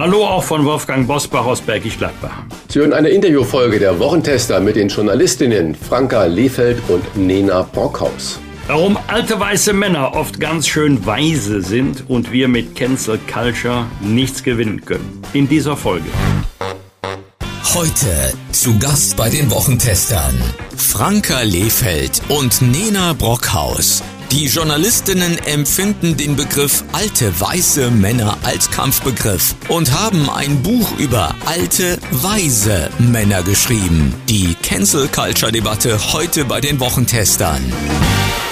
Hallo auch von Wolfgang Bosbach aus Bergisch Gladbach. Sie hören eine Interviewfolge der Wochentester mit den Journalistinnen Franka Lefeld und Nena Brockhaus. Warum alte weiße Männer oft ganz schön weise sind und wir mit Cancel Culture nichts gewinnen können. In dieser Folge. Heute zu Gast bei den Wochentestern Franka Lefeld und Nena Brockhaus. Die Journalistinnen empfinden den Begriff alte weiße Männer als Kampfbegriff und haben ein Buch über alte weise Männer geschrieben. Die Cancel Culture Debatte heute bei den Wochentestern.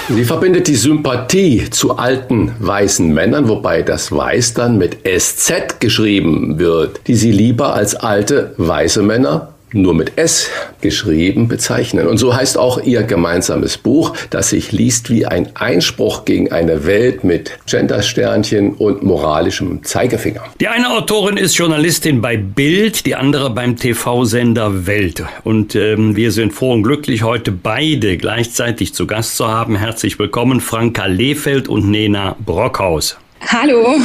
Sie verbindet die Sympathie zu alten weißen Männern, wobei das Weiß dann mit SZ geschrieben wird, die sie lieber als alte weiße Männer nur mit S geschrieben bezeichnen. Und so heißt auch ihr gemeinsames Buch, das sich liest wie ein Einspruch gegen eine Welt mit Gendersternchen und moralischem Zeigefinger. Die eine Autorin ist Journalistin bei Bild, die andere beim TV-Sender Welt. Und ähm, wir sind froh und glücklich, heute beide gleichzeitig zu Gast zu haben. Herzlich willkommen, Franka Lehfeld und Nena Brockhaus. Hallo.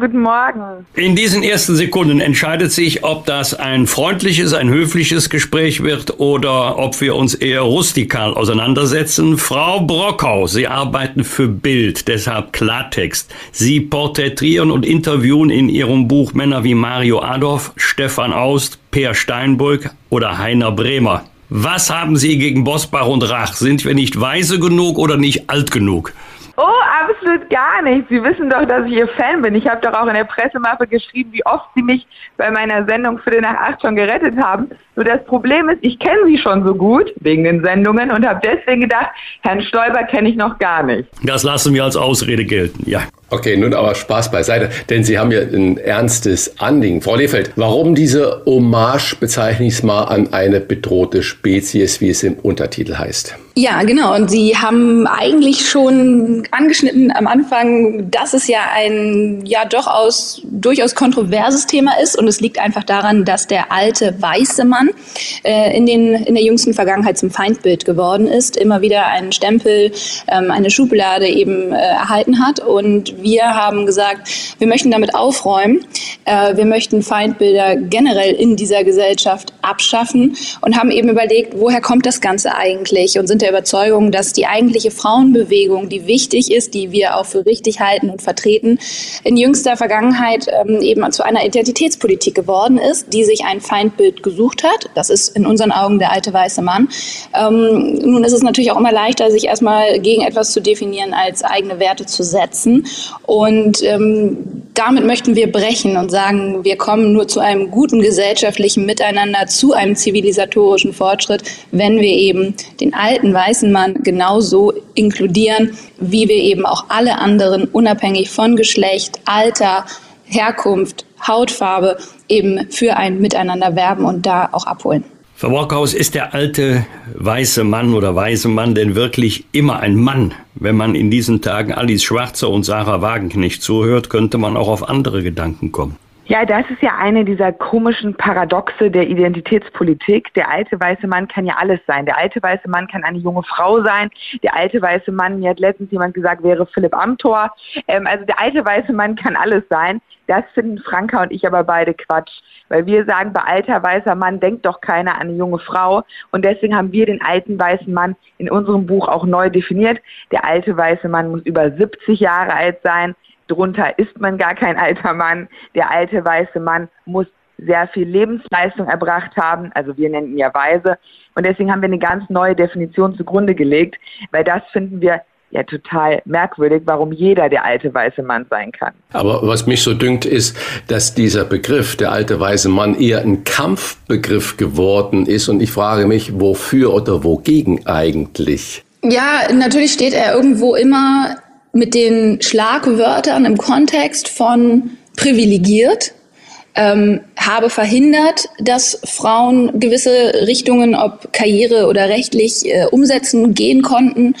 Guten Morgen. In diesen ersten Sekunden entscheidet sich, ob das ein freundliches, ein höfliches Gespräch wird oder ob wir uns eher rustikal auseinandersetzen. Frau Brockhaus, Sie arbeiten für Bild, deshalb Klartext. Sie porträtieren und interviewen in Ihrem Buch Männer wie Mario Adolf, Stefan Aust, Peer Steinbrück oder Heiner Bremer. Was haben Sie gegen Bosbach und Rach? Sind wir nicht weise genug oder nicht alt genug? Oh, absolut gar nicht. Sie wissen doch, dass ich Ihr Fan bin. Ich habe doch auch in der Pressemappe geschrieben, wie oft Sie mich bei meiner Sendung Viertel nach acht schon gerettet haben. Nur das Problem ist, ich kenne Sie schon so gut wegen den Sendungen und habe deswegen gedacht, Herrn Stoiber kenne ich noch gar nicht. Das lassen wir als Ausrede gelten, ja. Okay, nun aber Spaß beiseite, denn Sie haben ja ein ernstes Anliegen. Frau Lefeld, warum diese Hommage, bezeichne ich es mal, an eine bedrohte Spezies, wie es im Untertitel heißt? Ja, genau. Und Sie haben eigentlich schon angeschnitten am Anfang, dass es ja ein ja doch aus, durchaus kontroverses Thema ist. Und es liegt einfach daran, dass der alte weiße Mann äh, in, den, in der jüngsten Vergangenheit zum Feindbild geworden ist, immer wieder einen Stempel, ähm, eine Schublade eben äh, erhalten hat. Und wir haben gesagt, wir möchten damit aufräumen. Äh, wir möchten Feindbilder generell in dieser Gesellschaft abschaffen und haben eben überlegt, woher kommt das Ganze eigentlich und sind der Überzeugung, dass die eigentliche Frauenbewegung, die wichtig ist, die wir auch für richtig halten und vertreten, in jüngster Vergangenheit ähm, eben zu einer Identitätspolitik geworden ist, die sich ein Feindbild gesucht hat. Das ist in unseren Augen der alte weiße Mann. Ähm, nun ist es natürlich auch immer leichter, sich erstmal gegen etwas zu definieren, als eigene Werte zu setzen. Und ähm, damit möchten wir brechen und sagen, wir kommen nur zu einem guten gesellschaftlichen Miteinander, zu einem zivilisatorischen Fortschritt, wenn wir eben den alten weißen Mann genauso inkludieren, wie wir eben auch alle anderen, unabhängig von Geschlecht, Alter, Herkunft, Hautfarbe, eben für ein Miteinander werben und da auch abholen. Frau Brockhaus, ist der alte weiße Mann oder weiße Mann denn wirklich immer ein Mann? Wenn man in diesen Tagen Alice Schwarzer und Sarah Wagenknecht zuhört, könnte man auch auf andere Gedanken kommen. Ja, das ist ja eine dieser komischen Paradoxe der Identitätspolitik. Der alte weiße Mann kann ja alles sein. Der alte weiße Mann kann eine junge Frau sein. Der alte weiße Mann, mir hat letztens jemand gesagt, wäre Philipp Amthor. Ähm, also der alte weiße Mann kann alles sein. Das finden Franka und ich aber beide Quatsch. Weil wir sagen, bei alter weißer Mann denkt doch keiner an eine junge Frau. Und deswegen haben wir den alten weißen Mann in unserem Buch auch neu definiert. Der alte weiße Mann muss über 70 Jahre alt sein. Drunter ist man gar kein alter Mann. Der alte weiße Mann muss sehr viel Lebensleistung erbracht haben. Also wir nennen ihn ja Weise. Und deswegen haben wir eine ganz neue Definition zugrunde gelegt, weil das finden wir ja total merkwürdig, warum jeder der alte weiße Mann sein kann. Aber was mich so dünkt, ist, dass dieser Begriff, der alte weiße Mann, eher ein Kampfbegriff geworden ist. Und ich frage mich, wofür oder wogegen eigentlich? Ja, natürlich steht er irgendwo immer mit den Schlagwörtern im Kontext von privilegiert, ähm, habe verhindert, dass Frauen gewisse Richtungen, ob Karriere oder rechtlich, äh, umsetzen gehen konnten.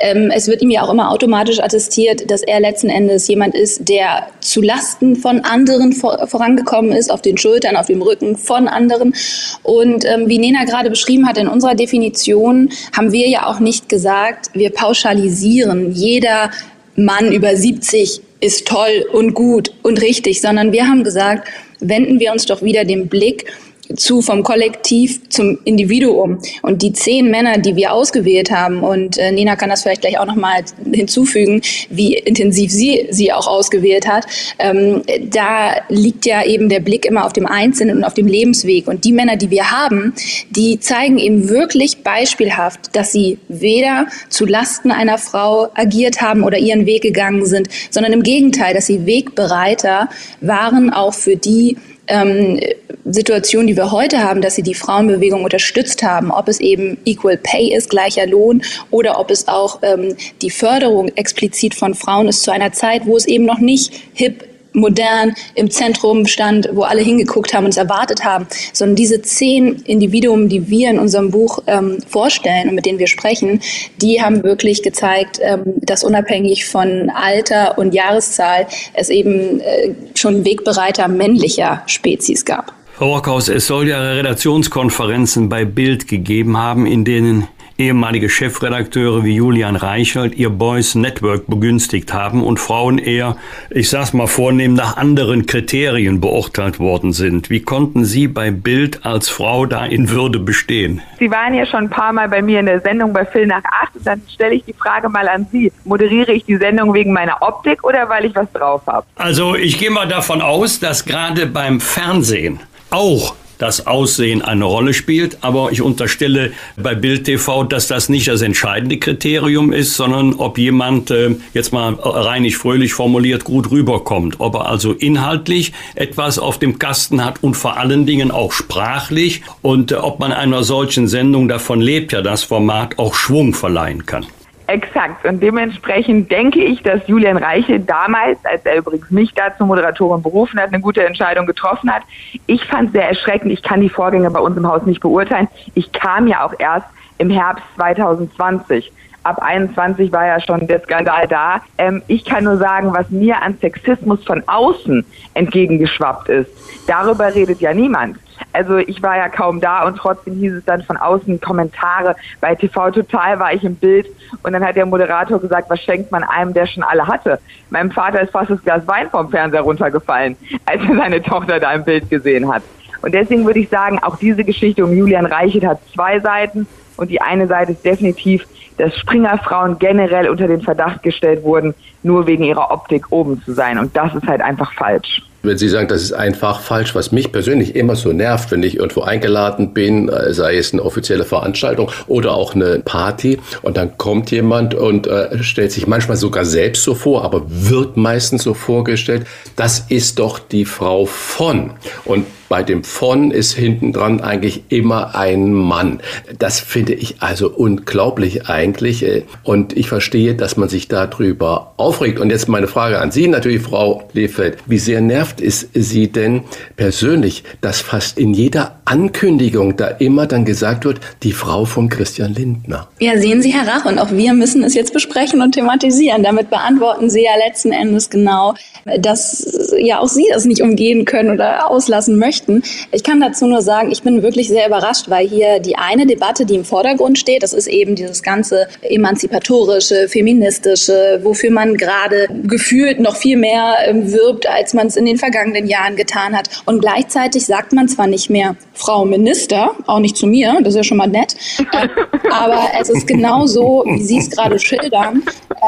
Ähm, es wird ihm ja auch immer automatisch attestiert, dass er letzten Endes jemand ist, der zu Lasten von anderen vor, vorangekommen ist, auf den Schultern, auf dem Rücken von anderen. Und ähm, wie Nena gerade beschrieben hat, in unserer Definition haben wir ja auch nicht gesagt, wir pauschalisieren. Jeder Mann über 70 ist toll und gut und richtig, sondern wir haben gesagt, wenden wir uns doch wieder den Blick zu vom Kollektiv zum Individuum. Und die zehn Männer, die wir ausgewählt haben, und äh, Nina kann das vielleicht gleich auch nochmal hinzufügen, wie intensiv sie sie auch ausgewählt hat, ähm, da liegt ja eben der Blick immer auf dem Einzelnen und auf dem Lebensweg. Und die Männer, die wir haben, die zeigen eben wirklich beispielhaft, dass sie weder zu Lasten einer Frau agiert haben oder ihren Weg gegangen sind, sondern im Gegenteil, dass sie Wegbereiter waren auch für die, ähm, Situation, die wir heute haben, dass sie die Frauenbewegung unterstützt haben, ob es eben Equal Pay ist, gleicher Lohn, oder ob es auch ähm, die Förderung explizit von Frauen ist zu einer Zeit, wo es eben noch nicht hip modern im Zentrum stand, wo alle hingeguckt haben und es erwartet haben, sondern diese zehn Individuen, die wir in unserem Buch ähm, vorstellen und mit denen wir sprechen, die haben wirklich gezeigt, ähm, dass unabhängig von Alter und Jahreszahl es eben äh, schon Wegbereiter männlicher Spezies gab. Frau Rockhaus, es soll ja Redaktionskonferenzen bei Bild gegeben haben, in denen ehemalige Chefredakteure wie Julian Reichelt ihr Boys Network begünstigt haben und Frauen eher, ich sag's mal vornehm, nach anderen Kriterien beurteilt worden sind. Wie konnten Sie bei Bild als Frau da in Würde bestehen? Sie waren ja schon ein paar Mal bei mir in der Sendung bei Phil nach acht und dann stelle ich die Frage mal an Sie. Moderiere ich die Sendung wegen meiner Optik oder weil ich was drauf habe? Also ich gehe mal davon aus, dass gerade beim Fernsehen auch das Aussehen eine Rolle spielt. Aber ich unterstelle bei Bild TV, dass das nicht das entscheidende Kriterium ist, sondern ob jemand, äh, jetzt mal reinig fröhlich formuliert, gut rüberkommt. Ob er also inhaltlich etwas auf dem Kasten hat und vor allen Dingen auch sprachlich und äh, ob man einer solchen Sendung, davon lebt ja das Format, auch Schwung verleihen kann. Exakt. Und dementsprechend denke ich, dass Julian Reiche damals, als er übrigens mich da zur Moderatorin berufen hat, eine gute Entscheidung getroffen hat. Ich fand es sehr erschreckend. Ich kann die Vorgänge bei uns im Haus nicht beurteilen. Ich kam ja auch erst im Herbst 2020 ab 21 war ja schon der Skandal da. Ähm, ich kann nur sagen, was mir an Sexismus von außen entgegengeschwappt ist. Darüber redet ja niemand. Also ich war ja kaum da und trotzdem hieß es dann von außen Kommentare. Bei TV Total war ich im Bild und dann hat der Moderator gesagt, was schenkt man einem, der schon alle hatte? Meinem Vater ist fast das Glas Wein vom Fernseher runtergefallen, als er seine Tochter da im Bild gesehen hat. Und deswegen würde ich sagen, auch diese Geschichte um Julian Reichert hat zwei Seiten und die eine Seite ist definitiv, dass Springerfrauen generell unter den Verdacht gestellt wurden, nur wegen ihrer Optik oben zu sein. Und das ist halt einfach falsch wenn Sie sagen, das ist einfach falsch, was mich persönlich immer so nervt, wenn ich irgendwo eingeladen bin, äh, sei es eine offizielle Veranstaltung oder auch eine Party und dann kommt jemand und äh, stellt sich manchmal sogar selbst so vor, aber wird meistens so vorgestellt, das ist doch die Frau von. Und bei dem von ist hinten dran eigentlich immer ein Mann. Das finde ich also unglaublich eigentlich. Äh, und ich verstehe, dass man sich darüber aufregt. Und jetzt meine Frage an Sie natürlich, Frau Lefeld. Wie sehr nervt ist sie denn persönlich, dass fast in jeder Ankündigung da immer dann gesagt wird, die Frau von Christian Lindner? Ja, sehen Sie, Herr Rach, und auch wir müssen es jetzt besprechen und thematisieren. Damit beantworten Sie ja letzten Endes genau, dass ja auch Sie das nicht umgehen können oder auslassen möchten. Ich kann dazu nur sagen, ich bin wirklich sehr überrascht, weil hier die eine Debatte, die im Vordergrund steht, das ist eben dieses ganze emanzipatorische, feministische, wofür man gerade gefühlt noch viel mehr ähm, wirbt, als man es in den vergangenen Jahren getan hat. Und gleichzeitig sagt man zwar nicht mehr Frau Minister, auch nicht zu mir, das ist ja schon mal nett, äh, aber es ist genau so, wie Sie es gerade schildern.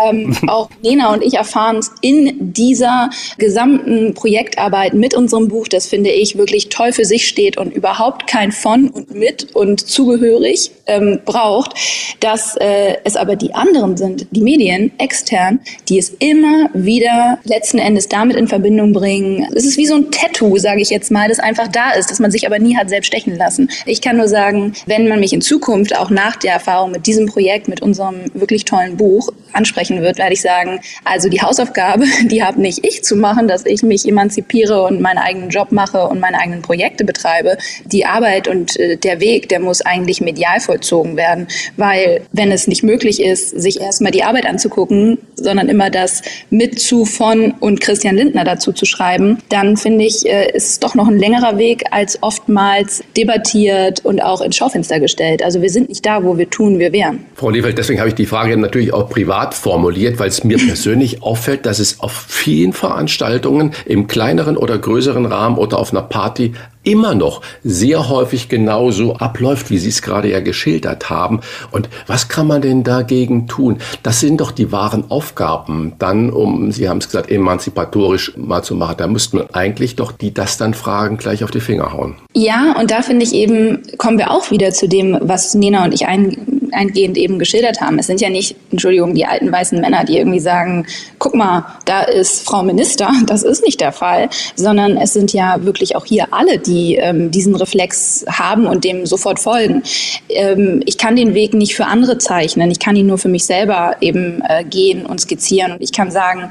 Ähm, auch Lena und ich erfahren es in dieser gesamten Projektarbeit mit unserem Buch, das finde ich wirklich toll für sich steht und überhaupt kein von und mit und zugehörig ähm, braucht, dass äh, es aber die anderen sind, die Medien extern, die es immer wieder letzten Endes damit in Verbindung bringen. Es ist wie so ein Tattoo, sage ich jetzt mal, das einfach da ist, das man sich aber nie hat selbst stechen lassen. Ich kann nur sagen, wenn man mich in Zukunft auch nach der Erfahrung mit diesem Projekt, mit unserem wirklich tollen Buch ansprechen sprechen wird, werde ich sagen, also die Hausaufgabe, die habe nicht ich zu machen, dass ich mich emanzipiere und meinen eigenen Job mache und meine eigenen Projekte betreibe. Die Arbeit und äh, der Weg, der muss eigentlich medial vollzogen werden, weil wenn es nicht möglich ist, sich erstmal die Arbeit anzugucken, sondern immer das mit zu von und Christian Lindner dazu zu schreiben, dann finde ich, äh, ist es doch noch ein längerer Weg als oftmals debattiert und auch ins Schaufenster gestellt. Also wir sind nicht da, wo wir tun, wir wären. Frau Lefeld, deswegen habe ich die Frage natürlich auch privat formuliert, weil es mir persönlich auffällt, dass es auf vielen Veranstaltungen im kleineren oder größeren Rahmen oder auf einer Party immer noch sehr häufig genauso abläuft, wie Sie es gerade ja geschildert haben. Und was kann man denn dagegen tun? Das sind doch die wahren Aufgaben, dann, um, Sie haben es gesagt, emanzipatorisch mal zu machen. Da müsste man eigentlich doch die das dann fragen, gleich auf die Finger hauen. Ja, und da finde ich eben, kommen wir auch wieder zu dem, was Nena und ich ein, eingehend eben geschildert haben. Es sind ja nicht, Entschuldigung, die alten weißen Männer, die irgendwie sagen, guck mal, da ist Frau Minister. Das ist nicht der Fall, sondern es sind ja wirklich auch hier alle, die ähm, diesen Reflex haben und dem sofort folgen. Ähm, ich kann den Weg nicht für andere zeichnen. Ich kann ihn nur für mich selber eben äh, gehen und skizzieren. Und ich kann sagen,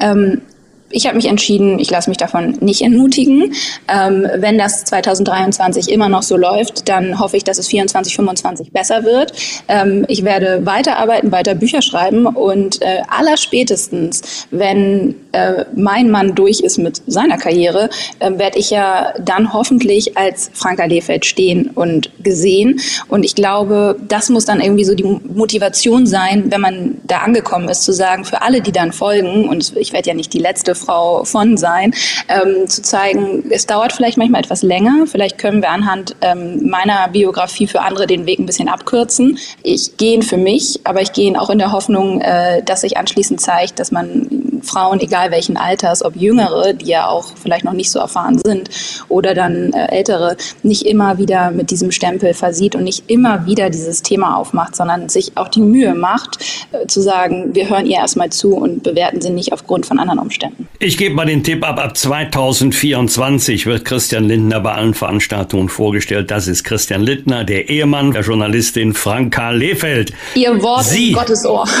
ähm, ich habe mich entschieden, ich lasse mich davon nicht entmutigen. Ähm, wenn das 2023 immer noch so läuft, dann hoffe ich, dass es 24, 25 besser wird. Ähm, ich werde weiterarbeiten, weiter Bücher schreiben und äh, allerspätestens, wenn äh, mein Mann durch ist mit seiner Karriere, äh, werde ich ja dann hoffentlich als Franka Lefeld stehen und gesehen. Und ich glaube, das muss dann irgendwie so die Motivation sein, wenn man da angekommen ist, zu sagen, für alle, die dann folgen, und ich werde ja nicht die letzte Frau von sein, ähm, zu zeigen, es dauert vielleicht manchmal etwas länger. Vielleicht können wir anhand ähm, meiner Biografie für andere den Weg ein bisschen abkürzen. Ich gehe ihn für mich, aber ich gehe ihn auch in der Hoffnung, äh, dass sich anschließend zeigt, dass man Frauen, egal welchen Alters, ob Jüngere, die ja auch vielleicht noch nicht so erfahren sind, oder dann äh, Ältere, nicht immer wieder mit diesem Stempel versieht und nicht immer wieder dieses Thema aufmacht, sondern sich auch die Mühe macht, äh, zu sagen, wir hören ihr erstmal zu und bewerten sie nicht aufgrund von anderen Umständen. Ich gebe mal den Tipp ab, ab 2024 wird Christian Lindner bei allen Veranstaltungen vorgestellt. Das ist Christian Lindner, der Ehemann der Journalistin Franka Lefeld. Ihr Wort Sie. Gottes Ohr.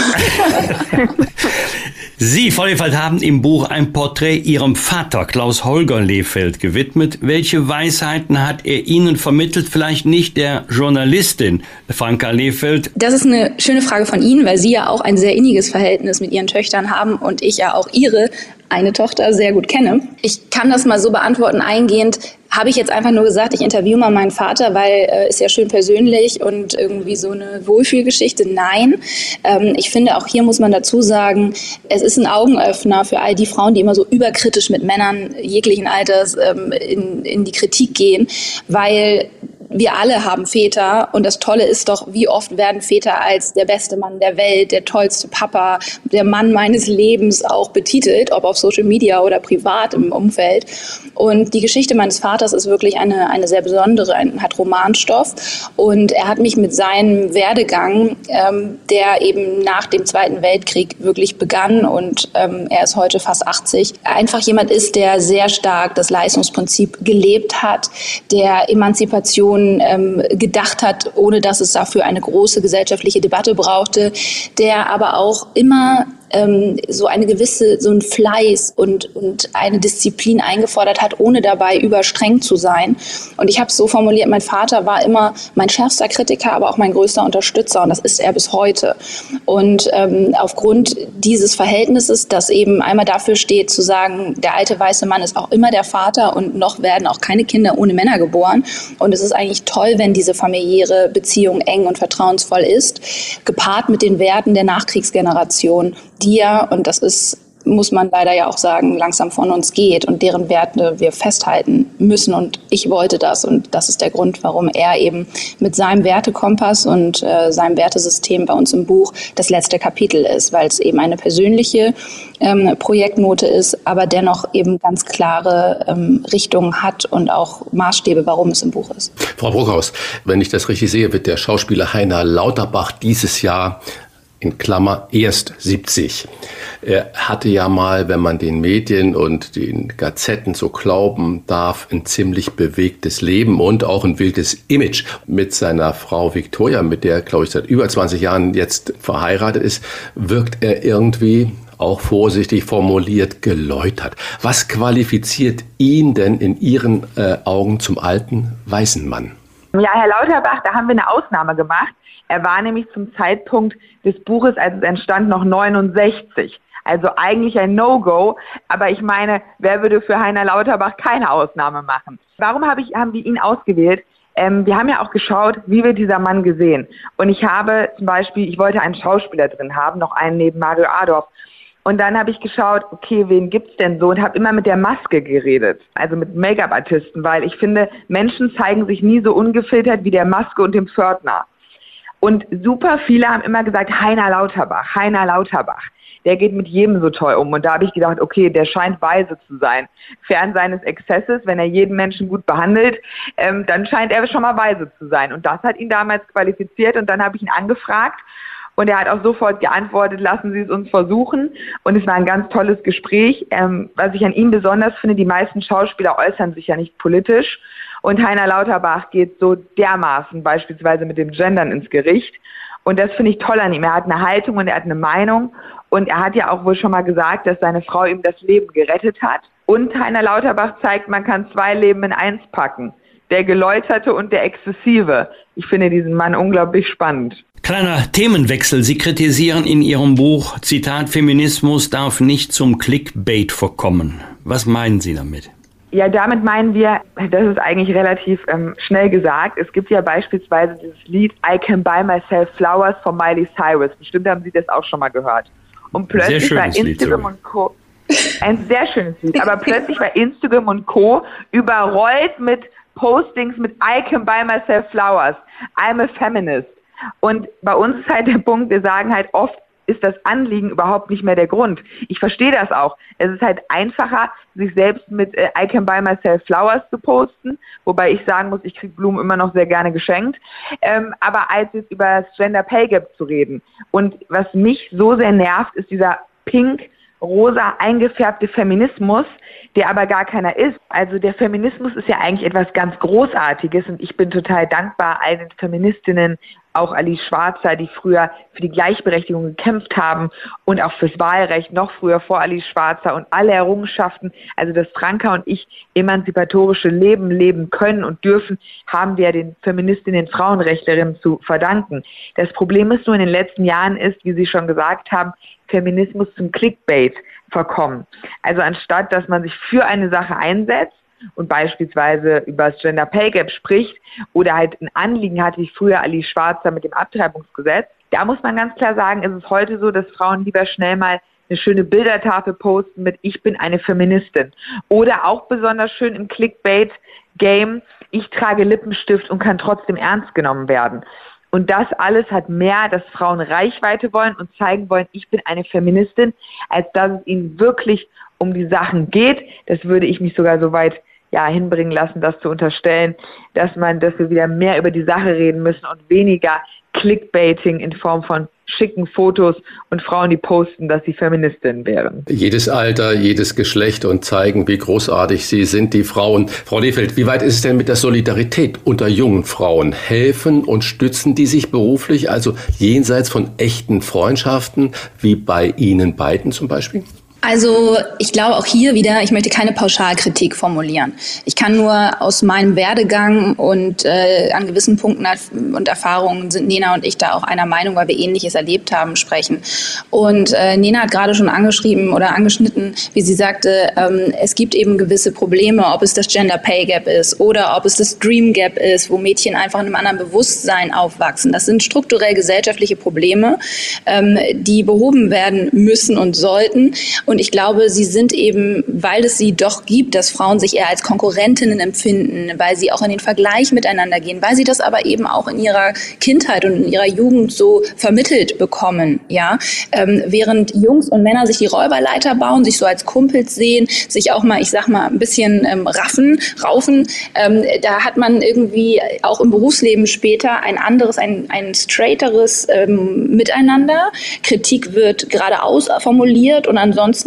Sie, Frau Lefeld, haben im Buch ein Porträt Ihrem Vater Klaus Holger Lefeld gewidmet. Welche Weisheiten hat er Ihnen vermittelt? Vielleicht nicht der Journalistin Franka Lefeld? Das ist eine schöne Frage von Ihnen, weil Sie ja auch ein sehr inniges Verhältnis mit Ihren Töchtern haben und ich ja auch Ihre eine Tochter sehr gut kenne. Ich kann das mal so beantworten eingehend. Habe ich jetzt einfach nur gesagt, ich interviewe mal meinen Vater, weil äh, ist ja schön persönlich und irgendwie so eine Wohlfühlgeschichte. Nein, ähm, ich finde auch hier muss man dazu sagen, es ist ein Augenöffner für all die Frauen, die immer so überkritisch mit Männern jeglichen Alters ähm, in, in die Kritik gehen, weil wir alle haben Väter und das Tolle ist doch, wie oft werden Väter als der beste Mann der Welt, der tollste Papa, der Mann meines Lebens auch betitelt, ob auf Social Media oder privat im Umfeld. Und die Geschichte meines Vaters ist wirklich eine, eine sehr besondere, hat Romanstoff und er hat mich mit seinem Werdegang, ähm, der eben nach dem Zweiten Weltkrieg wirklich begann und ähm, er ist heute fast 80, einfach jemand ist, der sehr stark das Leistungsprinzip gelebt hat, der Emanzipation Situation ähm, gedacht hat, ohne dass es dafür eine große gesellschaftliche Debatte brauchte, der aber auch immer ähm, so eine gewisse, so ein Fleiß und, und eine Disziplin eingefordert hat, ohne dabei überstreng zu sein. Und ich habe es so formuliert, mein Vater war immer mein schärfster Kritiker, aber auch mein größter Unterstützer und das ist er bis heute. Und ähm, aufgrund dieses Verhältnisses, das eben einmal dafür steht, zu sagen, der alte weiße Mann ist auch immer der Vater und noch werden auch keine Kinder ohne Männer geboren. Und es ist eigentlich toll, wenn diese familiäre Beziehung eng und vertrauensvoll ist, gepaart mit den Werten der Nachkriegsgeneration die ja, und das ist muss man leider ja auch sagen, langsam von uns geht und deren Werte wir festhalten müssen. Und ich wollte das. Und das ist der Grund, warum er eben mit seinem Wertekompass und äh, seinem Wertesystem bei uns im Buch das letzte Kapitel ist, weil es eben eine persönliche ähm, Projektnote ist, aber dennoch eben ganz klare ähm, Richtungen hat und auch Maßstäbe, warum es im Buch ist. Frau Bruckhaus, wenn ich das richtig sehe, wird der Schauspieler Heiner Lauterbach dieses Jahr in Klammer erst 70. Er hatte ja mal, wenn man den Medien und den Gazetten so glauben darf, ein ziemlich bewegtes Leben und auch ein wildes Image mit seiner Frau Victoria, mit der, glaube ich, seit über 20 Jahren jetzt verheiratet ist, wirkt er irgendwie auch vorsichtig formuliert, geläutert. Was qualifiziert ihn denn in Ihren äh, Augen zum alten weißen Mann? Ja, Herr Lauterbach, da haben wir eine Ausnahme gemacht. Er war nämlich zum Zeitpunkt des Buches, als es entstand, noch 69. Also eigentlich ein No-Go. Aber ich meine, wer würde für Heiner Lauterbach keine Ausnahme machen? Warum hab ich, haben wir ihn ausgewählt? Ähm, wir haben ja auch geschaut, wie wird dieser Mann gesehen. Und ich habe zum Beispiel, ich wollte einen Schauspieler drin haben, noch einen neben Mario Adorf. Und dann habe ich geschaut, okay, wen gibt's denn so? Und habe immer mit der Maske geredet, also mit Make-up-Artisten, weil ich finde, Menschen zeigen sich nie so ungefiltert wie der Maske und dem Pförtner. Und super viele haben immer gesagt, Heiner Lauterbach, Heiner Lauterbach. Der geht mit jedem so toll um. Und da habe ich gedacht, okay, der scheint weise zu sein. Fern seines Exzesses, wenn er jeden Menschen gut behandelt, ähm, dann scheint er schon mal weise zu sein. Und das hat ihn damals qualifiziert. Und dann habe ich ihn angefragt. Und er hat auch sofort geantwortet, lassen Sie es uns versuchen. Und es war ein ganz tolles Gespräch. Ähm, was ich an ihm besonders finde, die meisten Schauspieler äußern sich ja nicht politisch. Und Heiner Lauterbach geht so dermaßen beispielsweise mit dem Gendern ins Gericht. Und das finde ich toll an ihm. Er hat eine Haltung und er hat eine Meinung. Und er hat ja auch wohl schon mal gesagt, dass seine Frau ihm das Leben gerettet hat. Und Heiner Lauterbach zeigt, man kann zwei Leben in eins packen. Der Geläuterte und der Exzessive. Ich finde diesen Mann unglaublich spannend. Kleiner Themenwechsel. Sie kritisieren in Ihrem Buch, Zitat, Feminismus darf nicht zum Clickbait verkommen. Was meinen Sie damit? Ja, damit meinen wir, das ist eigentlich relativ ähm, schnell gesagt. Es gibt ja beispielsweise dieses Lied I Can Buy Myself Flowers von Miley Cyrus. Bestimmt haben Sie das auch schon mal gehört. Und plötzlich bei Instagram Lied, und Co. Ein sehr schönes Lied. Aber plötzlich bei Instagram und Co. überrollt mit Postings mit I can buy myself flowers. I'm a feminist. Und bei uns ist halt der Punkt, wir sagen halt oft, ist das Anliegen überhaupt nicht mehr der Grund. Ich verstehe das auch. Es ist halt einfacher, sich selbst mit äh, I can buy myself flowers zu posten, wobei ich sagen muss, ich kriege Blumen immer noch sehr gerne geschenkt, ähm, aber als jetzt über das Gender Pay Gap zu reden. Und was mich so sehr nervt, ist dieser pink rosa eingefärbte Feminismus, der aber gar keiner ist. Also der Feminismus ist ja eigentlich etwas ganz Großartiges und ich bin total dankbar allen Feministinnen, auch Alice Schwarzer, die früher für die Gleichberechtigung gekämpft haben und auch fürs Wahlrecht noch früher vor Alice Schwarzer und alle Errungenschaften, also dass Franka und ich emanzipatorische Leben leben können und dürfen, haben wir den Feministinnen, Frauenrechtlerinnen zu verdanken. Das Problem ist nur in den letzten Jahren ist, wie Sie schon gesagt haben, Feminismus zum Clickbait verkommen. Also anstatt, dass man sich für eine Sache einsetzt, und beispielsweise über das Gender Pay Gap spricht oder halt ein Anliegen hat, wie früher Ali Schwarzer mit dem Abtreibungsgesetz, da muss man ganz klar sagen, ist es heute so, dass Frauen lieber schnell mal eine schöne Bildertafel posten mit Ich bin eine Feministin. Oder auch besonders schön im Clickbait-Game, ich trage Lippenstift und kann trotzdem ernst genommen werden. Und das alles hat mehr, dass Frauen Reichweite wollen und zeigen wollen, ich bin eine Feministin, als dass es ihnen wirklich um die Sachen geht. Das würde ich mich sogar so weit ja, hinbringen lassen, das zu unterstellen, dass man, dass wir wieder mehr über die Sache reden müssen und weniger Clickbaiting in Form von schicken Fotos und Frauen, die posten, dass sie Feministinnen wären. Jedes Alter, jedes Geschlecht und zeigen, wie großartig sie sind, die Frauen. Frau Lefeld, wie weit ist es denn mit der Solidarität unter jungen Frauen? Helfen und stützen die sich beruflich, also jenseits von echten Freundschaften, wie bei Ihnen beiden zum Beispiel? Also ich glaube auch hier wieder, ich möchte keine Pauschalkritik formulieren. Ich kann nur aus meinem Werdegang und äh, an gewissen Punkten und Erfahrungen sind Nena und ich da auch einer Meinung, weil wir Ähnliches erlebt haben, sprechen. Und äh, Nena hat gerade schon angeschrieben oder angeschnitten, wie sie sagte, ähm, es gibt eben gewisse Probleme, ob es das Gender Pay Gap ist oder ob es das Dream Gap ist, wo Mädchen einfach in einem anderen Bewusstsein aufwachsen. Das sind strukturell gesellschaftliche Probleme, ähm, die behoben werden müssen und sollten. Und ich glaube, sie sind eben, weil es sie doch gibt, dass Frauen sich eher als Konkurrentinnen empfinden, weil sie auch in den Vergleich miteinander gehen, weil sie das aber eben auch in ihrer Kindheit und in ihrer Jugend so vermittelt bekommen, ja. Ähm, während Jungs und Männer sich die Räuberleiter bauen, sich so als Kumpels sehen, sich auch mal, ich sag mal, ein bisschen ähm, raffen, raufen, ähm, da hat man irgendwie auch im Berufsleben später ein anderes, ein, ein straighteres ähm, Miteinander. Kritik wird geradeaus formuliert und ansonsten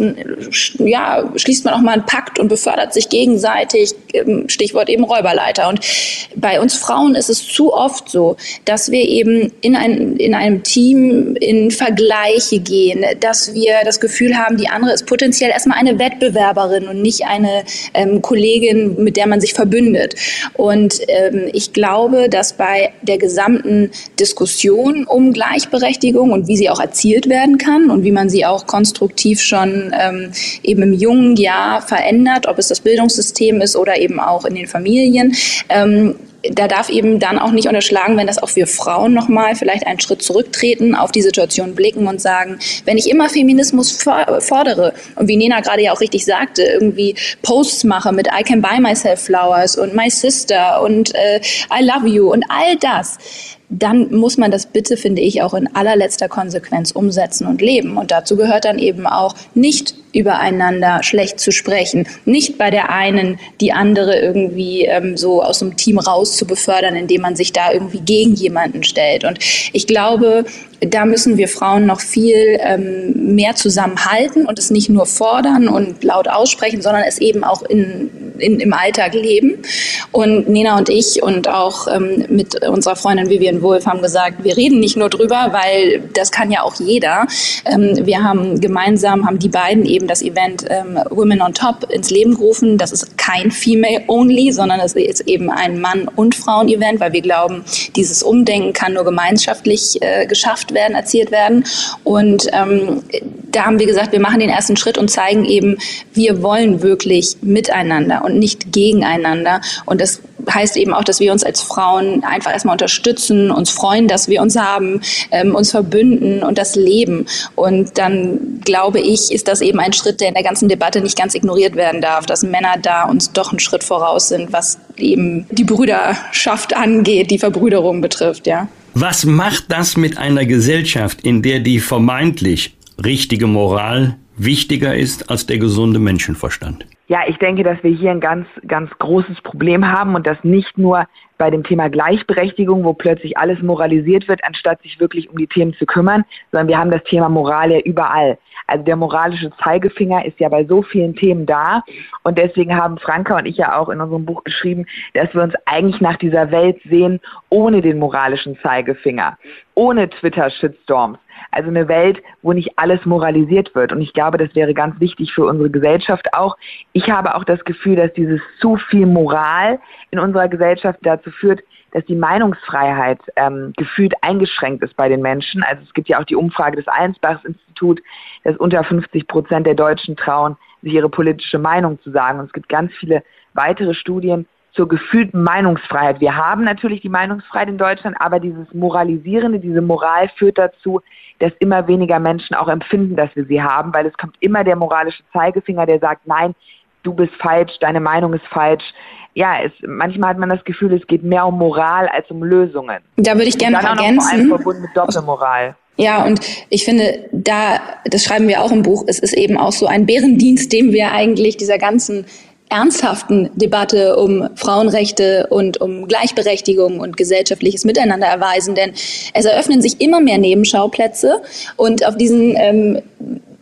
ja, schließt man auch mal einen Pakt und befördert sich gegenseitig. Ähm, Stichwort eben Räuberleiter. Und bei uns Frauen ist es zu oft so, dass wir eben in, ein, in einem Team in Vergleiche gehen, dass wir das Gefühl haben, die andere ist potenziell erstmal eine Wettbewerberin und nicht eine ähm, Kollegin, mit der man sich verbündet. Und ähm, ich glaube, dass bei der gesamten Diskussion um Gleichberechtigung und wie sie auch erzielt werden kann und wie man sie auch konstruktiv schon ähm, eben im jungen Jahr verändert, ob es das Bildungssystem ist oder eben auch in den Familien, ähm, da darf eben dann auch nicht unterschlagen, wenn das auch wir Frauen nochmal vielleicht einen Schritt zurücktreten, auf die Situation blicken und sagen, wenn ich immer Feminismus fordere und wie Nena gerade ja auch richtig sagte, irgendwie Posts mache mit I can buy myself flowers und my sister und äh, I love you und all das, dann muss man das bitte, finde ich, auch in allerletzter Konsequenz umsetzen und leben. Und dazu gehört dann eben auch nicht übereinander schlecht zu sprechen, nicht bei der einen die andere irgendwie ähm, so aus dem Team raus zu befördern, indem man sich da irgendwie gegen jemanden stellt. Und ich glaube, da müssen wir Frauen noch viel ähm, mehr zusammenhalten und es nicht nur fordern und laut aussprechen, sondern es eben auch in, in, im Alltag leben. Und Nena und ich und auch ähm, mit unserer Freundin Vivian Wolf haben gesagt, wir reden nicht nur drüber, weil das kann ja auch jeder. Ähm, wir haben gemeinsam, haben die beiden eben das Event ähm, Women on Top ins Leben gerufen. Das ist kein Female-Only, sondern es ist eben ein Mann- und Frauen-Event, weil wir glauben, dieses Umdenken kann nur gemeinschaftlich äh, geschafft werden, erzielt werden. Und ähm, da haben wir gesagt, wir machen den ersten Schritt und zeigen eben, wir wollen wirklich miteinander und nicht gegeneinander. Und das heißt eben auch, dass wir uns als Frauen einfach erstmal unterstützen, uns freuen, dass wir uns haben, ähm, uns verbünden und das leben. Und dann glaube ich, ist das eben ein Schritt, der in der ganzen Debatte nicht ganz ignoriert werden darf, dass Männer da uns doch einen Schritt voraus sind, was eben die Brüderschaft angeht, die Verbrüderung betrifft, ja. Was macht das mit einer Gesellschaft, in der die vermeintlich richtige Moral wichtiger ist als der gesunde Menschenverstand? Ja, ich denke, dass wir hier ein ganz, ganz großes Problem haben und das nicht nur bei dem Thema Gleichberechtigung, wo plötzlich alles moralisiert wird, anstatt sich wirklich um die Themen zu kümmern, sondern wir haben das Thema Moral ja überall. Also der moralische Zeigefinger ist ja bei so vielen Themen da und deswegen haben Franka und ich ja auch in unserem Buch geschrieben, dass wir uns eigentlich nach dieser Welt sehen ohne den moralischen Zeigefinger, ohne Twitter-Shitstorms, also eine Welt, wo nicht alles moralisiert wird. Und ich glaube, das wäre ganz wichtig für unsere Gesellschaft auch. Ich habe auch das Gefühl, dass dieses zu viel Moral in unserer Gesellschaft dazu führt, dass die Meinungsfreiheit ähm, gefühlt eingeschränkt ist bei den Menschen. Also es gibt ja auch die Umfrage des Allensbachs-Institut, dass unter 50 Prozent der Deutschen trauen, sich ihre politische Meinung zu sagen. Und es gibt ganz viele weitere Studien, zur gefühlten Meinungsfreiheit. Wir haben natürlich die Meinungsfreiheit in Deutschland, aber dieses Moralisierende, diese Moral führt dazu, dass immer weniger Menschen auch empfinden, dass wir sie haben, weil es kommt immer der moralische Zeigefinger, der sagt, nein, du bist falsch, deine Meinung ist falsch. Ja, es, manchmal hat man das Gefühl, es geht mehr um Moral als um Lösungen. Da würde ich gerne noch ergänzen. Vor allem verbunden mit Doppelmoral. Ja, und ich finde, da, das schreiben wir auch im Buch, es ist eben auch so ein Bärendienst, dem wir eigentlich dieser ganzen ernsthaften Debatte um Frauenrechte und um Gleichberechtigung und gesellschaftliches Miteinander erweisen. Denn es eröffnen sich immer mehr Nebenschauplätze und auf diesen ähm,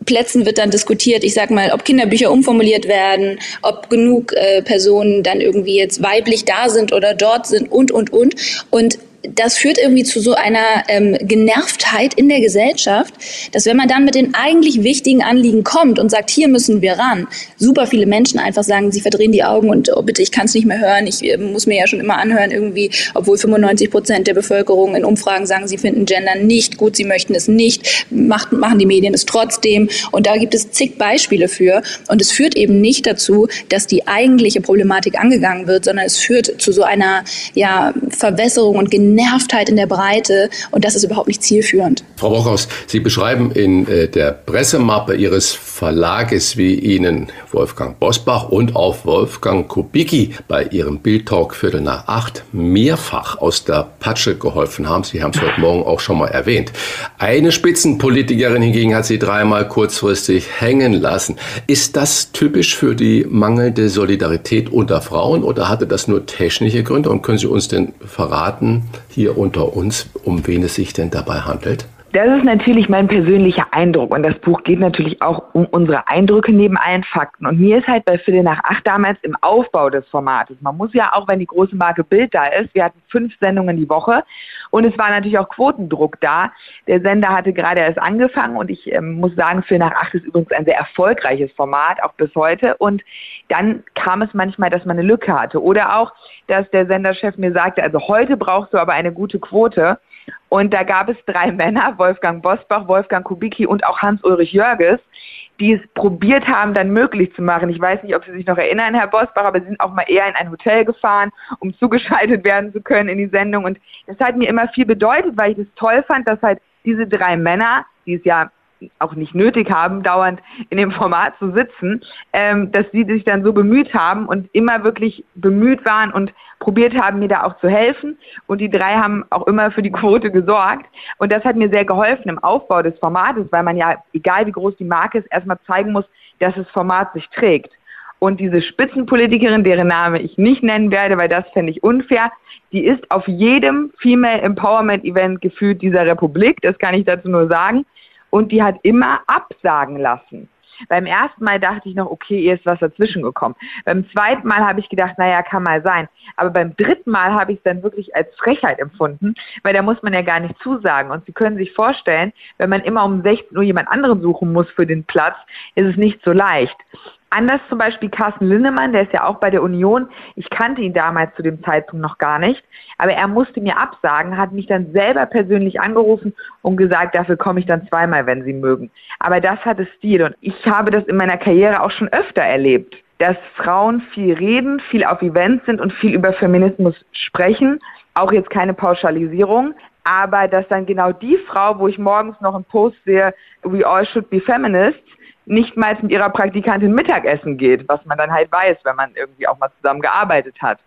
Plätzen wird dann diskutiert, ich sag mal, ob Kinderbücher umformuliert werden, ob genug äh, Personen dann irgendwie jetzt weiblich da sind oder dort sind und, und, und. Und das führt irgendwie zu so einer ähm, Genervtheit in der Gesellschaft, dass wenn man dann mit den eigentlich wichtigen Anliegen kommt und sagt, hier müssen wir ran, super viele Menschen einfach sagen, sie verdrehen die Augen und oh bitte, ich kann es nicht mehr hören, ich äh, muss mir ja schon immer anhören irgendwie, obwohl 95 Prozent der Bevölkerung in Umfragen sagen, sie finden Gender nicht gut, sie möchten es nicht, macht, machen die Medien es trotzdem. Und da gibt es zig Beispiele für. Und es führt eben nicht dazu, dass die eigentliche Problematik angegangen wird, sondern es führt zu so einer ja, Verwässerung und Genervtheit Genervtheit in der Breite und das ist überhaupt nicht zielführend. Frau Brockhaus, Sie beschreiben in äh, der Pressemappe Ihres Verlages, wie Ihnen Wolfgang Bosbach und auch Wolfgang Kubicki bei Ihrem Bildtalk Viertel nach acht mehrfach aus der Patsche geholfen haben. Sie haben es heute Morgen auch schon mal erwähnt. Eine Spitzenpolitikerin hingegen hat Sie dreimal kurzfristig hängen lassen. Ist das typisch für die mangelnde Solidarität unter Frauen oder hatte das nur technische Gründe? Und können Sie uns denn verraten, hier unter uns, um wen es sich denn dabei handelt? Das ist natürlich mein persönlicher Eindruck und das Buch geht natürlich auch um unsere Eindrücke neben allen Fakten. Und mir ist halt bei Viertel nach acht damals im Aufbau des Formates, man muss ja auch, wenn die große Marke Bild da ist, wir hatten fünf Sendungen die Woche und es war natürlich auch Quotendruck da. Der Sender hatte gerade erst angefangen und ich ähm, muss sagen, Viertel nach acht ist übrigens ein sehr erfolgreiches Format, auch bis heute. Und dann kam es manchmal, dass man eine Lücke hatte oder auch, dass der Senderchef mir sagte, also heute brauchst du aber eine gute Quote. Und da gab es drei Männer, Wolfgang Bosbach, Wolfgang Kubicki und auch Hans-Ulrich Jörges, die es probiert haben, dann möglich zu machen. Ich weiß nicht, ob Sie sich noch erinnern, Herr Bosbach, aber Sie sind auch mal eher in ein Hotel gefahren, um zugeschaltet werden zu können in die Sendung. Und das hat mir immer viel bedeutet, weil ich es toll fand, dass halt diese drei Männer, die es ja auch nicht nötig haben, dauernd in dem Format zu sitzen, ähm, dass sie sich dann so bemüht haben und immer wirklich bemüht waren und probiert haben, mir da auch zu helfen. Und die drei haben auch immer für die Quote gesorgt. Und das hat mir sehr geholfen im Aufbau des Formates, weil man ja, egal wie groß die Marke ist, erstmal zeigen muss, dass das Format sich trägt. Und diese Spitzenpolitikerin, deren Name ich nicht nennen werde, weil das fände ich unfair, die ist auf jedem Female Empowerment Event gefühlt dieser Republik. Das kann ich dazu nur sagen und die hat immer absagen lassen. Beim ersten Mal dachte ich noch, okay, ihr ist was dazwischen gekommen. Beim zweiten Mal habe ich gedacht, naja, kann mal sein. Aber beim dritten Mal habe ich es dann wirklich als Frechheit empfunden, weil da muss man ja gar nicht zusagen. Und Sie können sich vorstellen, wenn man immer um 16 Uhr jemand anderen suchen muss für den Platz, ist es nicht so leicht. Anders zum Beispiel Carsten Linnemann, der ist ja auch bei der Union. Ich kannte ihn damals zu dem Zeitpunkt noch gar nicht, aber er musste mir absagen, hat mich dann selber persönlich angerufen und gesagt, dafür komme ich dann zweimal, wenn Sie mögen. Aber das hatte Stil und ich habe das in meiner Karriere auch schon öfter erlebt, dass Frauen viel reden, viel auf Events sind und viel über Feminismus sprechen. Auch jetzt keine Pauschalisierung, aber dass dann genau die Frau, wo ich morgens noch einen Post sehe, we all should be feminists, nicht mal mit ihrer Praktikantin Mittagessen geht, was man dann halt weiß, wenn man irgendwie auch mal zusammen gearbeitet hat.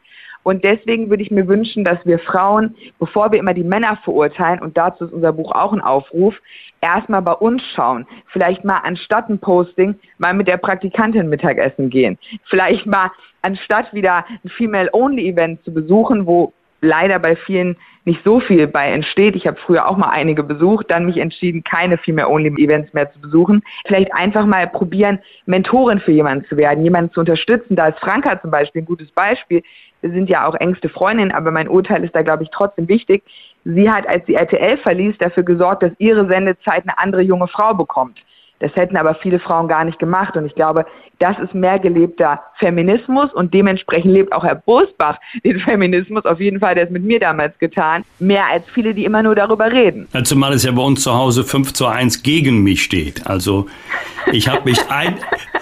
Und deswegen würde ich mir wünschen, dass wir Frauen, bevor wir immer die Männer verurteilen, und dazu ist unser Buch auch ein Aufruf, erstmal bei uns schauen. Vielleicht mal anstatt ein Posting mal mit der Praktikantin Mittagessen gehen. Vielleicht mal anstatt wieder ein Female-Only-Event zu besuchen, wo leider bei vielen nicht so viel bei entsteht. Ich habe früher auch mal einige besucht, dann mich entschieden, keine Female-Only-Events mehr zu besuchen. Vielleicht einfach mal probieren, Mentorin für jemanden zu werden, jemanden zu unterstützen. Da ist Franka zum Beispiel ein gutes Beispiel. Wir sind ja auch engste Freundinnen, aber mein Urteil ist da, glaube ich, trotzdem wichtig. Sie hat, als sie RTL verließ, dafür gesorgt, dass ihre Sendezeit eine andere junge Frau bekommt. Das hätten aber viele Frauen gar nicht gemacht. Und ich glaube, das ist mehr gelebter Feminismus und dementsprechend lebt auch Herr Bosbach den Feminismus. Auf jeden Fall, der es mit mir damals getan. Mehr als viele, die immer nur darüber reden. Zumal es ja bei uns zu Hause 5 zu 1 gegen mich steht. Also ich habe mich ein,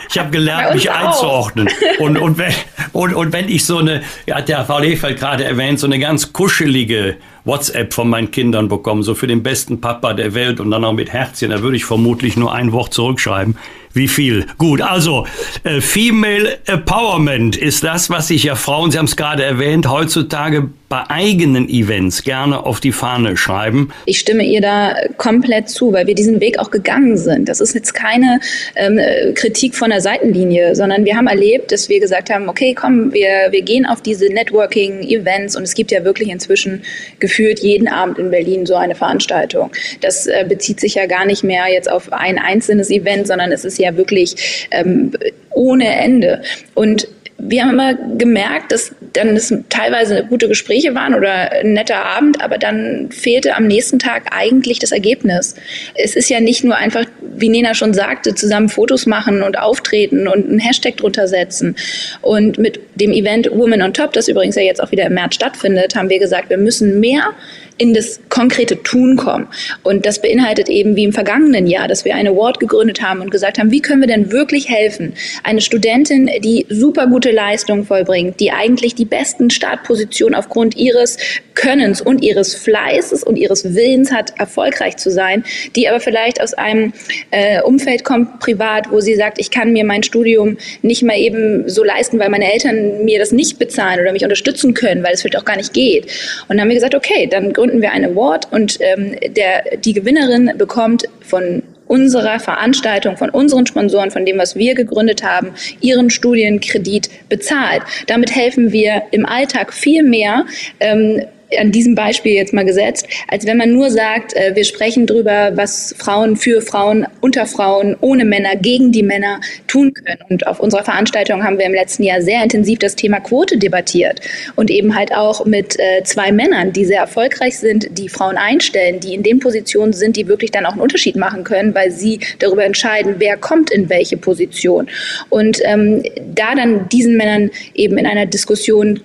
ich habe gelernt, mich auch. einzuordnen. Und, und, wenn, und, und wenn ich so eine, hat der Frau Lehfeld gerade erwähnt, so eine ganz kuschelige WhatsApp von meinen Kindern bekommen, so für den besten Papa der Welt und dann auch mit Herzchen, da würde ich vermutlich nur ein Wort zurückschreiben. Wie viel? Gut, also äh, Female Empowerment ist das, was sich ja Frauen, Sie haben es gerade erwähnt, heutzutage bei eigenen Events gerne auf die Fahne schreiben. Ich stimme ihr da komplett zu, weil wir diesen Weg auch gegangen sind. Das ist jetzt keine ähm, Kritik von der Seitenlinie, sondern wir haben erlebt, dass wir gesagt haben, okay, komm, wir, wir gehen auf diese Networking-Events und es gibt ja wirklich inzwischen gefühlt jeden Abend in Berlin so eine Veranstaltung. Das äh, bezieht sich ja gar nicht mehr jetzt auf ein einzelnes Event, sondern es ist ja wirklich ähm, ohne Ende. Und wir haben immer gemerkt, dass dann es teilweise gute Gespräche waren oder ein netter Abend, aber dann fehlte am nächsten Tag eigentlich das Ergebnis. Es ist ja nicht nur einfach, wie Nena schon sagte, zusammen Fotos machen und auftreten und einen Hashtag drunter setzen. Und mit dem Event Women on Top, das übrigens ja jetzt auch wieder im März stattfindet, haben wir gesagt, wir müssen mehr in das konkrete Tun kommen. Und das beinhaltet eben wie im vergangenen Jahr, dass wir eine Award gegründet haben und gesagt haben, wie können wir denn wirklich helfen? Eine Studentin, die super gute Leistungen vollbringt, die eigentlich die besten Startpositionen aufgrund ihres Könnens und ihres Fleißes und ihres Willens hat, erfolgreich zu sein, die aber vielleicht aus einem äh, Umfeld kommt, privat, wo sie sagt, ich kann mir mein Studium nicht mal eben so leisten, weil meine Eltern mir das nicht bezahlen oder mich unterstützen können, weil es vielleicht auch gar nicht geht. Und dann haben wir gesagt, okay, dann gründen wir ein Award und ähm, der, die Gewinnerin bekommt von unserer Veranstaltung, von unseren Sponsoren, von dem, was wir gegründet haben, ihren Studienkredit bezahlt. Damit helfen wir im Alltag viel mehr. Ähm, an diesem Beispiel jetzt mal gesetzt, als wenn man nur sagt, äh, wir sprechen drüber, was Frauen für Frauen, unter Frauen, ohne Männer, gegen die Männer tun können. Und auf unserer Veranstaltung haben wir im letzten Jahr sehr intensiv das Thema Quote debattiert und eben halt auch mit äh, zwei Männern, die sehr erfolgreich sind, die Frauen einstellen, die in den Positionen sind, die wirklich dann auch einen Unterschied machen können, weil sie darüber entscheiden, wer kommt in welche Position. Und ähm, da dann diesen Männern eben in einer Diskussion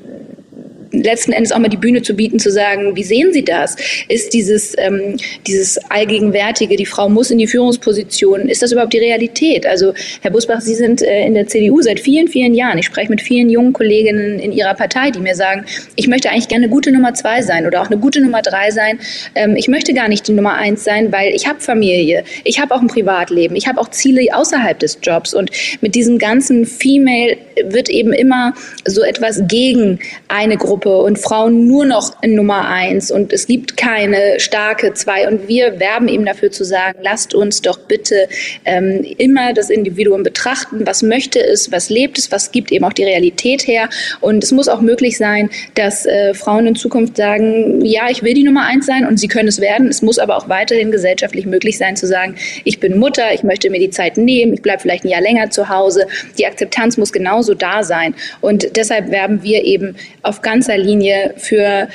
letzten Endes auch mal die Bühne zu bieten, zu sagen, wie sehen Sie das? Ist dieses, ähm, dieses Allgegenwärtige, die Frau muss in die Führungsposition, ist das überhaupt die Realität? Also, Herr Busbach, Sie sind äh, in der CDU seit vielen, vielen Jahren. Ich spreche mit vielen jungen Kolleginnen in Ihrer Partei, die mir sagen, ich möchte eigentlich gerne eine gute Nummer zwei sein oder auch eine gute Nummer drei sein. Ähm, ich möchte gar nicht die Nummer eins sein, weil ich habe Familie, ich habe auch ein Privatleben, ich habe auch Ziele außerhalb des Jobs. Und mit diesem ganzen Female wird eben immer so etwas gegen eine Gruppe Gruppe und Frauen nur noch Nummer eins und es gibt keine starke zwei. Und wir werben eben dafür zu sagen, lasst uns doch bitte ähm, immer das Individuum betrachten, was möchte es, was lebt es, was gibt eben auch die Realität her. Und es muss auch möglich sein, dass äh, Frauen in Zukunft sagen, ja, ich will die Nummer eins sein und sie können es werden. Es muss aber auch weiterhin gesellschaftlich möglich sein zu sagen, ich bin Mutter, ich möchte mir die Zeit nehmen, ich bleibe vielleicht ein Jahr länger zu Hause. Die Akzeptanz muss genauso da sein. Und deshalb werben wir eben auf ganzer Linie für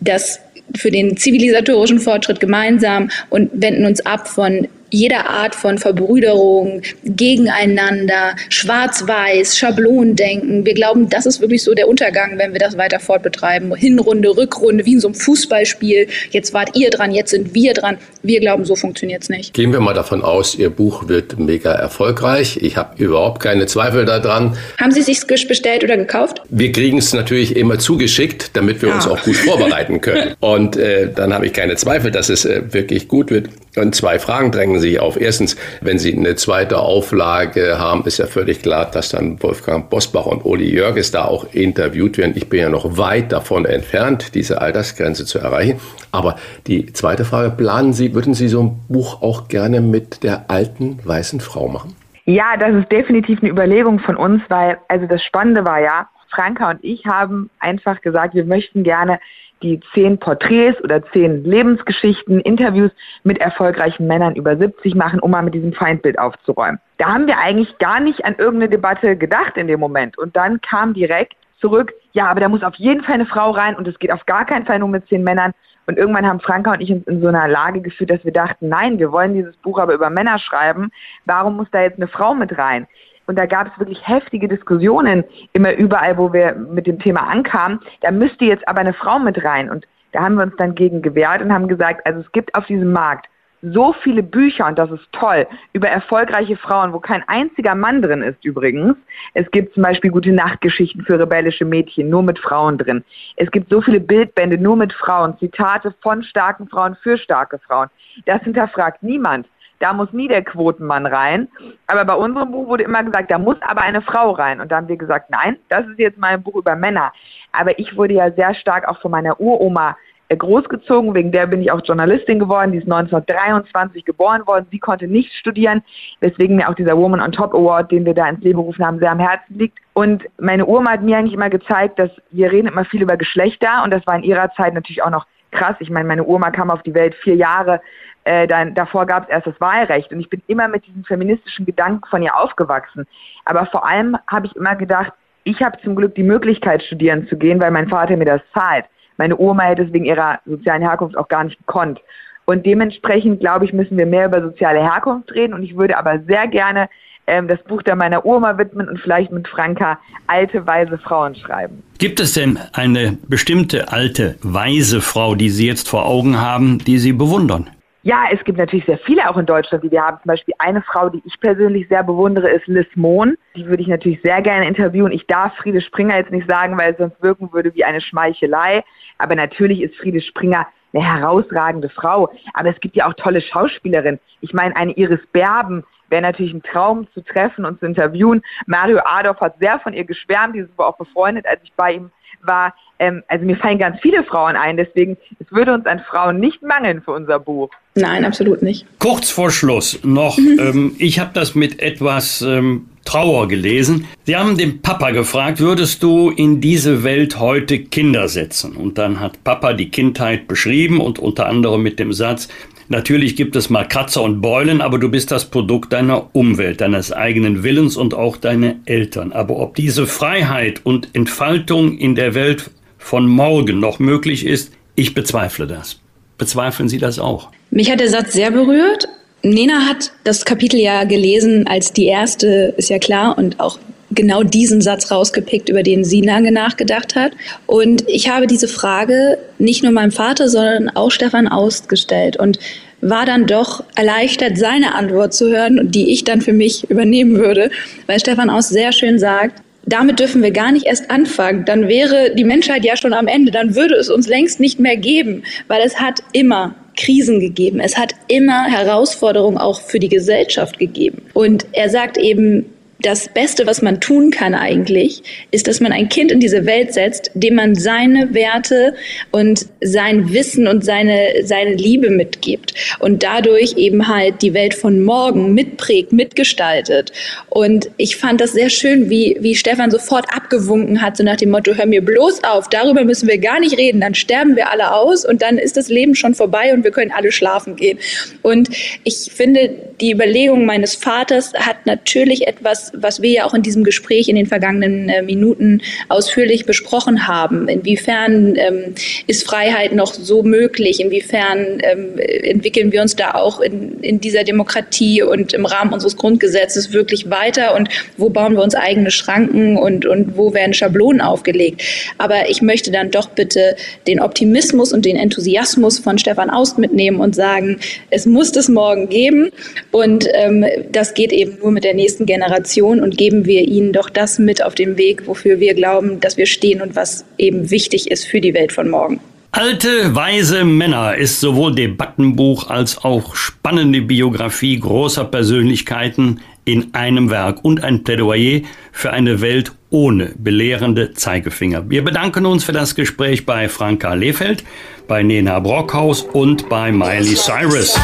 das für den zivilisatorischen Fortschritt gemeinsam und wenden uns ab von jeder Art von Verbrüderung, Gegeneinander, Schwarz-Weiß, Schablonendenken. Wir glauben, das ist wirklich so der Untergang, wenn wir das weiter fortbetreiben. Hinrunde, Rückrunde, wie in so einem Fußballspiel. Jetzt wart ihr dran, jetzt sind wir dran. Wir glauben, so funktioniert es nicht. Gehen wir mal davon aus, Ihr Buch wird mega erfolgreich. Ich habe überhaupt keine Zweifel daran. Haben Sie es sich bestellt oder gekauft? Wir kriegen es natürlich immer zugeschickt, damit wir ja. uns auch gut vorbereiten können. Und äh, dann habe ich keine Zweifel, dass es äh, wirklich gut wird. Und zwei Fragen drängen sich auf. Erstens, wenn Sie eine zweite Auflage haben, ist ja völlig klar, dass dann Wolfgang Bosbach und Uli Jörges da auch interviewt werden. Ich bin ja noch weit davon entfernt, diese Altersgrenze zu erreichen. Aber die zweite Frage, planen Sie, würden Sie so ein Buch auch gerne mit der alten weißen Frau machen? Ja, das ist definitiv eine Überlegung von uns, weil also das Spannende war ja, Franka und ich haben einfach gesagt, wir möchten gerne die zehn Porträts oder zehn Lebensgeschichten, Interviews mit erfolgreichen Männern über 70 machen, um mal mit diesem Feindbild aufzuräumen. Da haben wir eigentlich gar nicht an irgendeine Debatte gedacht in dem Moment. Und dann kam direkt zurück, ja, aber da muss auf jeden Fall eine Frau rein und es geht auf gar keinen Fall nur mit zehn Männern. Und irgendwann haben Franka und ich uns in so einer Lage geführt, dass wir dachten, nein, wir wollen dieses Buch aber über Männer schreiben. Warum muss da jetzt eine Frau mit rein? Und da gab es wirklich heftige Diskussionen immer überall, wo wir mit dem Thema ankamen. Da müsste jetzt aber eine Frau mit rein. Und da haben wir uns dann gegen gewehrt und haben gesagt, also es gibt auf diesem Markt so viele Bücher, und das ist toll, über erfolgreiche Frauen, wo kein einziger Mann drin ist übrigens. Es gibt zum Beispiel gute Nachtgeschichten für rebellische Mädchen, nur mit Frauen drin. Es gibt so viele Bildbände nur mit Frauen, Zitate von starken Frauen für starke Frauen. Das hinterfragt niemand. Da muss nie der Quotenmann rein. Aber bei unserem Buch wurde immer gesagt, da muss aber eine Frau rein. Und da haben wir gesagt, nein, das ist jetzt mein Buch über Männer. Aber ich wurde ja sehr stark auch von meiner Uroma äh, großgezogen, wegen der bin ich auch Journalistin geworden, die ist 1923 geboren worden, sie konnte nicht studieren, weswegen mir auch dieser Woman on Top Award, den wir da ins Leben gerufen haben, sehr am Herzen liegt. Und meine Uroma hat mir eigentlich immer gezeigt, dass wir reden immer viel über Geschlechter und das war in ihrer Zeit natürlich auch noch krass. Ich meine, meine Uroma kam auf die Welt vier Jahre äh, dann, davor gab es erst das Wahlrecht und ich bin immer mit diesem feministischen Gedanken von ihr aufgewachsen. Aber vor allem habe ich immer gedacht, ich habe zum Glück die Möglichkeit, studieren zu gehen, weil mein Vater mir das zahlt. Meine Oma hätte es wegen ihrer sozialen Herkunft auch gar nicht gekonnt. Und dementsprechend, glaube ich, müssen wir mehr über soziale Herkunft reden. Und ich würde aber sehr gerne ähm, das Buch dann meiner Oma widmen und vielleicht mit Franka alte, weise Frauen schreiben. Gibt es denn eine bestimmte alte, weise Frau, die Sie jetzt vor Augen haben, die Sie bewundern? Ja, es gibt natürlich sehr viele auch in Deutschland, die wir haben. Zum Beispiel eine Frau, die ich persönlich sehr bewundere, ist Liz Mohn. Die würde ich natürlich sehr gerne interviewen. Ich darf Friede Springer jetzt nicht sagen, weil es sonst wirken würde wie eine Schmeichelei. Aber natürlich ist Friede Springer eine herausragende Frau. Aber es gibt ja auch tolle Schauspielerinnen. Ich meine, eine Iris Berben wäre natürlich ein Traum zu treffen und zu interviewen. Mario Adolf hat sehr von ihr geschwärmt, die sind auch befreundet, als ich bei ihm war. Ähm, also mir fallen ganz viele Frauen ein, deswegen es würde uns an Frauen nicht mangeln für unser Buch. Nein, absolut nicht. Kurz vor Schluss noch, mhm. ähm, ich habe das mit etwas ähm, Trauer gelesen. Sie haben den Papa gefragt, würdest du in diese Welt heute Kinder setzen? Und dann hat Papa die Kindheit beschrieben und unter anderem mit dem Satz, Natürlich gibt es mal Kratzer und Beulen, aber du bist das Produkt deiner Umwelt, deines eigenen Willens und auch deine Eltern. Aber ob diese Freiheit und Entfaltung in der Welt von morgen noch möglich ist, ich bezweifle das. Bezweifeln Sie das auch? Mich hat der Satz sehr berührt. Nena hat das Kapitel ja gelesen als die erste, ist ja klar, und auch genau diesen Satz rausgepickt, über den sie lange nachgedacht hat. Und ich habe diese Frage nicht nur meinem Vater, sondern auch Stefan Aust gestellt und war dann doch erleichtert, seine Antwort zu hören, die ich dann für mich übernehmen würde, weil Stefan Aust sehr schön sagt, damit dürfen wir gar nicht erst anfangen. Dann wäre die Menschheit ja schon am Ende. Dann würde es uns längst nicht mehr geben, weil es hat immer Krisen gegeben. Es hat immer Herausforderungen auch für die Gesellschaft gegeben. Und er sagt eben, das Beste, was man tun kann eigentlich, ist, dass man ein Kind in diese Welt setzt, dem man seine Werte und sein Wissen und seine, seine Liebe mitgibt und dadurch eben halt die Welt von morgen mitprägt, mitgestaltet. Und ich fand das sehr schön, wie, wie Stefan sofort abgewunken hat, so nach dem Motto, hör mir bloß auf, darüber müssen wir gar nicht reden, dann sterben wir alle aus und dann ist das Leben schon vorbei und wir können alle schlafen gehen. Und ich finde, die Überlegung meines Vaters hat natürlich etwas was, wir ja auch in diesem Gespräch in den vergangenen äh, Minuten ausführlich besprochen haben. Inwiefern ähm, ist Freiheit noch so möglich? Inwiefern ähm, entwickeln wir uns da auch in, in dieser Demokratie und im Rahmen unseres Grundgesetzes wirklich weiter? Und wo bauen wir uns eigene Schranken und, und wo werden Schablonen aufgelegt? Aber ich möchte dann doch bitte den Optimismus und den Enthusiasmus von Stefan Aust mitnehmen und sagen, es muss das morgen geben. Und ähm, das geht eben nur mit der nächsten Generation Generation und geben wir ihnen doch das mit auf dem Weg, wofür wir glauben, dass wir stehen und was eben wichtig ist für die Welt von morgen. Alte, weise Männer ist sowohl Debattenbuch als auch spannende Biografie großer Persönlichkeiten in einem Werk und ein Plädoyer für eine Welt ohne belehrende Zeigefinger. Wir bedanken uns für das Gespräch bei Franka Lefeld, bei Nena Brockhaus und bei Miley Cyrus.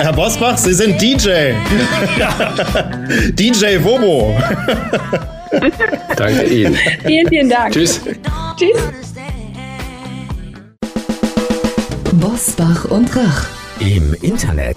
Herr Bosbach, Sie sind DJ. DJ Wobo. Danke Ihnen. Vielen, vielen Dank. Tschüss. Tschüss. Bosbach und Rach. Im Internet